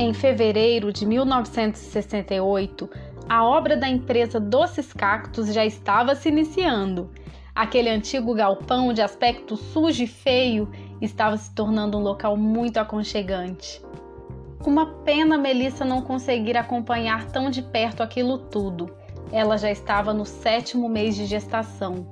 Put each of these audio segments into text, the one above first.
Em fevereiro de 1968, a obra da empresa Doces Cactos já estava se iniciando. Aquele antigo galpão de aspecto sujo e feio estava se tornando um local muito aconchegante. Uma pena Melissa não conseguir acompanhar tão de perto aquilo tudo. Ela já estava no sétimo mês de gestação.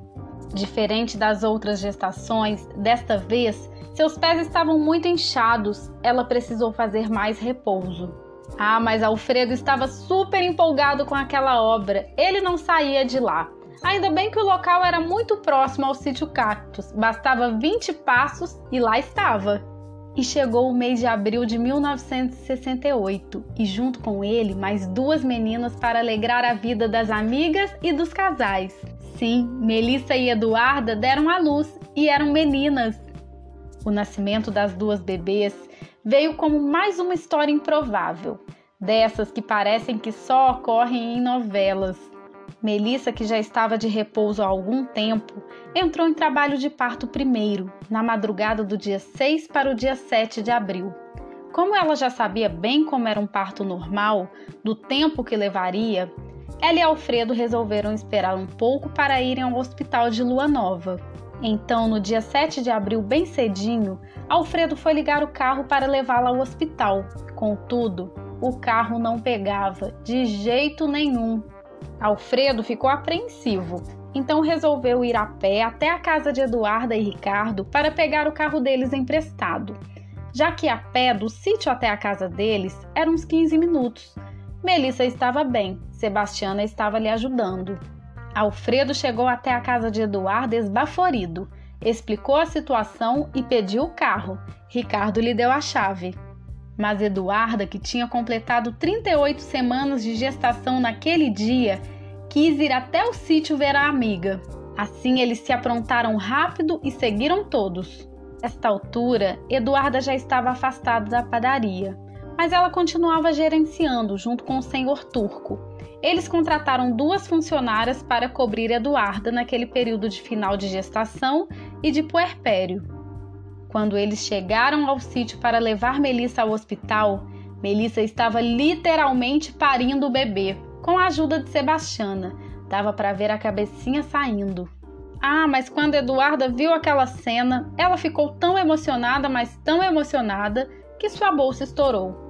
Diferente das outras gestações, desta vez seus pés estavam muito inchados, ela precisou fazer mais repouso. Ah, mas Alfredo estava super empolgado com aquela obra, ele não saía de lá. Ainda bem que o local era muito próximo ao sítio Cactus, bastava 20 passos e lá estava. E chegou o mês de abril de 1968 e, junto com ele, mais duas meninas para alegrar a vida das amigas e dos casais. Sim, Melissa e Eduarda deram à luz e eram meninas. O nascimento das duas bebês veio como mais uma história improvável, dessas que parecem que só ocorrem em novelas. Melissa, que já estava de repouso há algum tempo, entrou em trabalho de parto primeiro, na madrugada do dia 6 para o dia 7 de abril. Como ela já sabia bem como era um parto normal, do tempo que levaria, ela e Alfredo resolveram esperar um pouco para irem ao hospital de Lua Nova. Então, no dia 7 de abril, bem cedinho, Alfredo foi ligar o carro para levá-la ao hospital. Contudo, o carro não pegava de jeito nenhum. Alfredo ficou apreensivo, então resolveu ir a pé até a casa de Eduarda e Ricardo para pegar o carro deles emprestado, já que a pé do sítio até a casa deles eram uns 15 minutos. Melissa estava bem, Sebastiana estava lhe ajudando. Alfredo chegou até a casa de Eduardo esbaforido, explicou a situação e pediu o carro. Ricardo lhe deu a chave. Mas Eduarda, que tinha completado 38 semanas de gestação naquele dia, quis ir até o sítio ver a amiga. Assim eles se aprontaram rápido e seguiram todos. Esta altura, Eduarda já estava afastada da padaria, mas ela continuava gerenciando junto com o senhor turco eles contrataram duas funcionárias para cobrir Eduarda naquele período de final de gestação e de puerpério. Quando eles chegaram ao sítio para levar Melissa ao hospital, Melissa estava literalmente parindo o bebê, com a ajuda de Sebastiana. Dava para ver a cabecinha saindo. Ah, mas quando Eduarda viu aquela cena, ela ficou tão emocionada, mas tão emocionada, que sua bolsa estourou.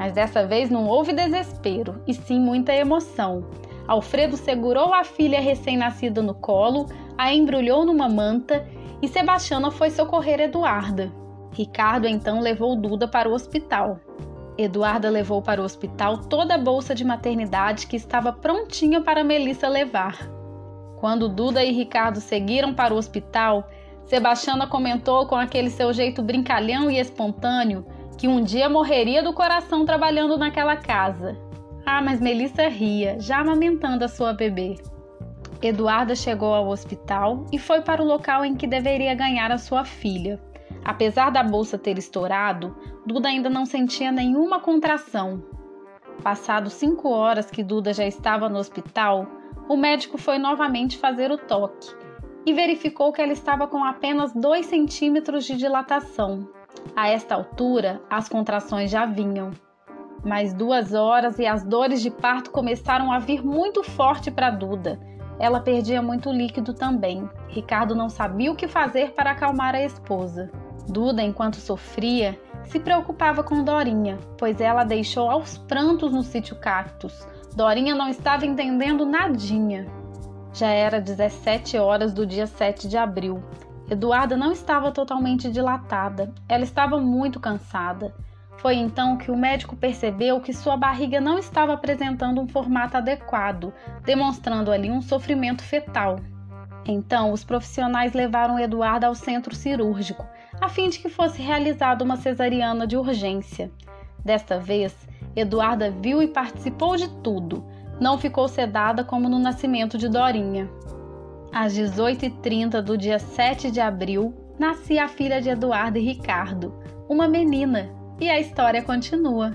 Mas dessa vez não houve desespero, e sim muita emoção. Alfredo segurou a filha recém-nascida no colo, a embrulhou numa manta e Sebastiana foi socorrer Eduarda. Ricardo então levou Duda para o hospital. Eduarda levou para o hospital toda a bolsa de maternidade que estava prontinha para Melissa levar. Quando Duda e Ricardo seguiram para o hospital, Sebastiana comentou com aquele seu jeito brincalhão e espontâneo que um dia morreria do coração trabalhando naquela casa. Ah, mas Melissa ria, já amamentando a sua bebê. Eduarda chegou ao hospital e foi para o local em que deveria ganhar a sua filha. Apesar da bolsa ter estourado, Duda ainda não sentia nenhuma contração. Passados cinco horas que Duda já estava no hospital, o médico foi novamente fazer o toque e verificou que ela estava com apenas 2 centímetros de dilatação, a esta altura, as contrações já vinham. Mais duas horas e as dores de parto começaram a vir muito forte para Duda. Ela perdia muito líquido também. Ricardo não sabia o que fazer para acalmar a esposa. Duda, enquanto sofria, se preocupava com Dorinha, pois ela deixou aos prantos no sítio Cactus. Dorinha não estava entendendo nadinha. Já era 17 horas do dia 7 de abril Eduarda não estava totalmente dilatada, ela estava muito cansada. Foi então que o médico percebeu que sua barriga não estava apresentando um formato adequado, demonstrando ali um sofrimento fetal. Então, os profissionais levaram Eduarda ao centro cirúrgico, a fim de que fosse realizada uma cesariana de urgência. Desta vez, Eduarda viu e participou de tudo. Não ficou sedada como no nascimento de Dorinha. Às 18h30 do dia 7 de abril, nascia a filha de Eduardo e Ricardo, uma menina, e a história continua.